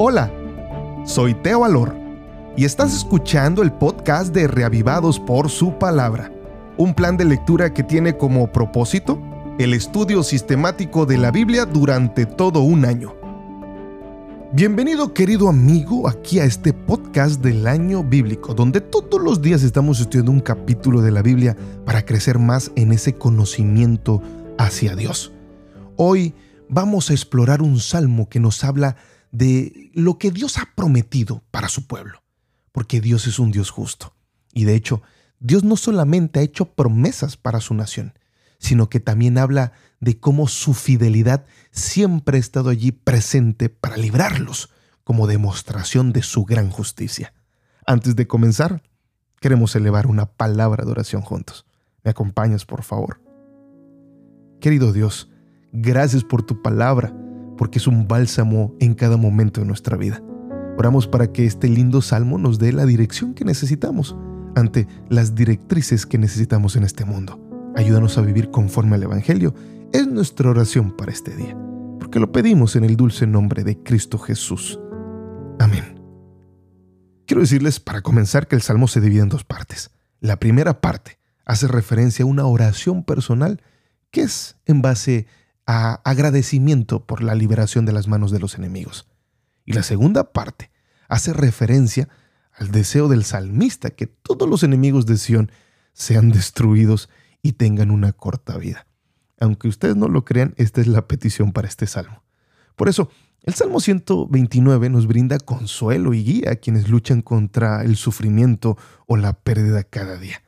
Hola, soy Teo Alor y estás escuchando el podcast de Reavivados por su palabra, un plan de lectura que tiene como propósito el estudio sistemático de la Biblia durante todo un año. Bienvenido querido amigo aquí a este podcast del año bíblico, donde todos los días estamos estudiando un capítulo de la Biblia para crecer más en ese conocimiento hacia Dios. Hoy vamos a explorar un salmo que nos habla de lo que Dios ha prometido para su pueblo, porque Dios es un Dios justo. Y de hecho, Dios no solamente ha hecho promesas para su nación, sino que también habla de cómo su fidelidad siempre ha estado allí presente para librarlos, como demostración de su gran justicia. Antes de comenzar, queremos elevar una palabra de oración juntos. ¿Me acompañas, por favor? Querido Dios, gracias por tu palabra porque es un bálsamo en cada momento de nuestra vida. Oramos para que este lindo salmo nos dé la dirección que necesitamos ante las directrices que necesitamos en este mundo. Ayúdanos a vivir conforme al Evangelio. Es nuestra oración para este día, porque lo pedimos en el dulce nombre de Cristo Jesús. Amén. Quiero decirles para comenzar que el salmo se divide en dos partes. La primera parte hace referencia a una oración personal que es en base a agradecimiento por la liberación de las manos de los enemigos. Y la segunda parte hace referencia al deseo del salmista que todos los enemigos de Sión sean destruidos y tengan una corta vida. Aunque ustedes no lo crean, esta es la petición para este salmo. Por eso, el Salmo 129 nos brinda consuelo y guía a quienes luchan contra el sufrimiento o la pérdida cada día.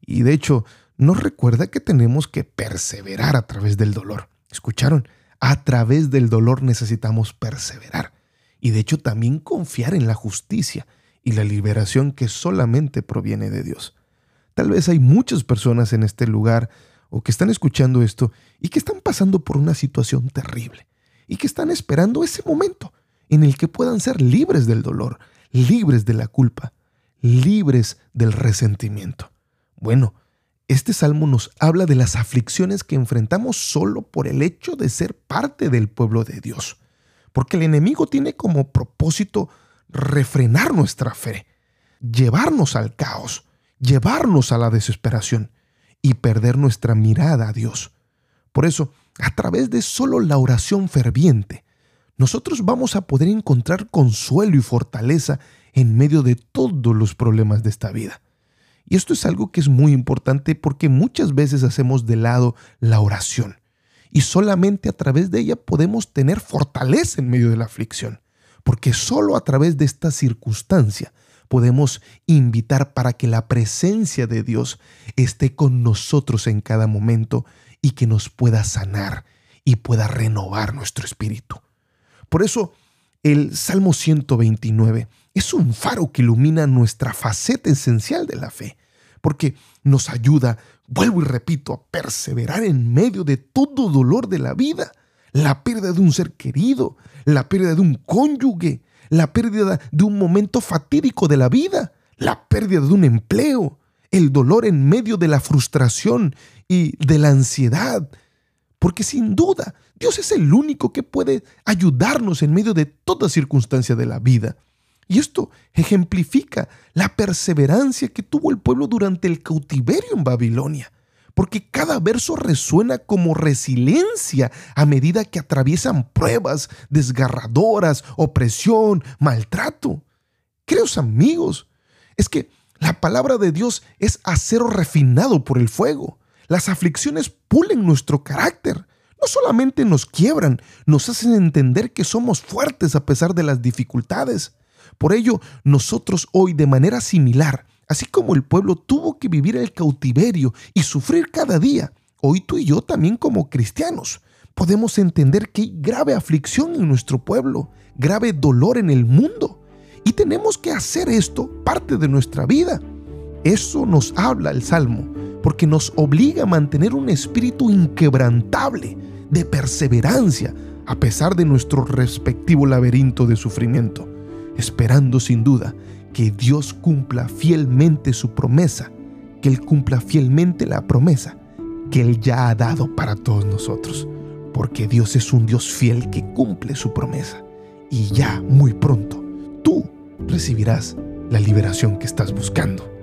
Y de hecho, nos recuerda que tenemos que perseverar a través del dolor. ¿Escucharon? A través del dolor necesitamos perseverar y de hecho también confiar en la justicia y la liberación que solamente proviene de Dios. Tal vez hay muchas personas en este lugar o que están escuchando esto y que están pasando por una situación terrible y que están esperando ese momento en el que puedan ser libres del dolor, libres de la culpa, libres del resentimiento. Bueno, este salmo nos habla de las aflicciones que enfrentamos solo por el hecho de ser parte del pueblo de Dios, porque el enemigo tiene como propósito refrenar nuestra fe, llevarnos al caos, llevarnos a la desesperación y perder nuestra mirada a Dios. Por eso, a través de solo la oración ferviente, nosotros vamos a poder encontrar consuelo y fortaleza en medio de todos los problemas de esta vida. Y esto es algo que es muy importante porque muchas veces hacemos de lado la oración y solamente a través de ella podemos tener fortaleza en medio de la aflicción, porque solo a través de esta circunstancia podemos invitar para que la presencia de Dios esté con nosotros en cada momento y que nos pueda sanar y pueda renovar nuestro espíritu. Por eso, el Salmo 129 es un faro que ilumina nuestra faceta esencial de la fe, porque nos ayuda, vuelvo y repito, a perseverar en medio de todo dolor de la vida, la pérdida de un ser querido, la pérdida de un cónyuge, la pérdida de un momento fatídico de la vida, la pérdida de un empleo, el dolor en medio de la frustración y de la ansiedad. Porque sin duda, Dios es el único que puede ayudarnos en medio de toda circunstancia de la vida. Y esto ejemplifica la perseverancia que tuvo el pueblo durante el cautiverio en Babilonia, porque cada verso resuena como resiliencia a medida que atraviesan pruebas desgarradoras, opresión, maltrato. Creos amigos, es que la palabra de Dios es acero refinado por el fuego. Las aflicciones pulen nuestro carácter. No solamente nos quiebran, nos hacen entender que somos fuertes a pesar de las dificultades. Por ello, nosotros hoy de manera similar, así como el pueblo tuvo que vivir el cautiverio y sufrir cada día, hoy tú y yo también como cristianos podemos entender que hay grave aflicción en nuestro pueblo, grave dolor en el mundo. Y tenemos que hacer esto parte de nuestra vida. Eso nos habla el Salmo, porque nos obliga a mantener un espíritu inquebrantable, de perseverancia, a pesar de nuestro respectivo laberinto de sufrimiento esperando sin duda que Dios cumpla fielmente su promesa, que Él cumpla fielmente la promesa que Él ya ha dado para todos nosotros, porque Dios es un Dios fiel que cumple su promesa y ya muy pronto tú recibirás la liberación que estás buscando.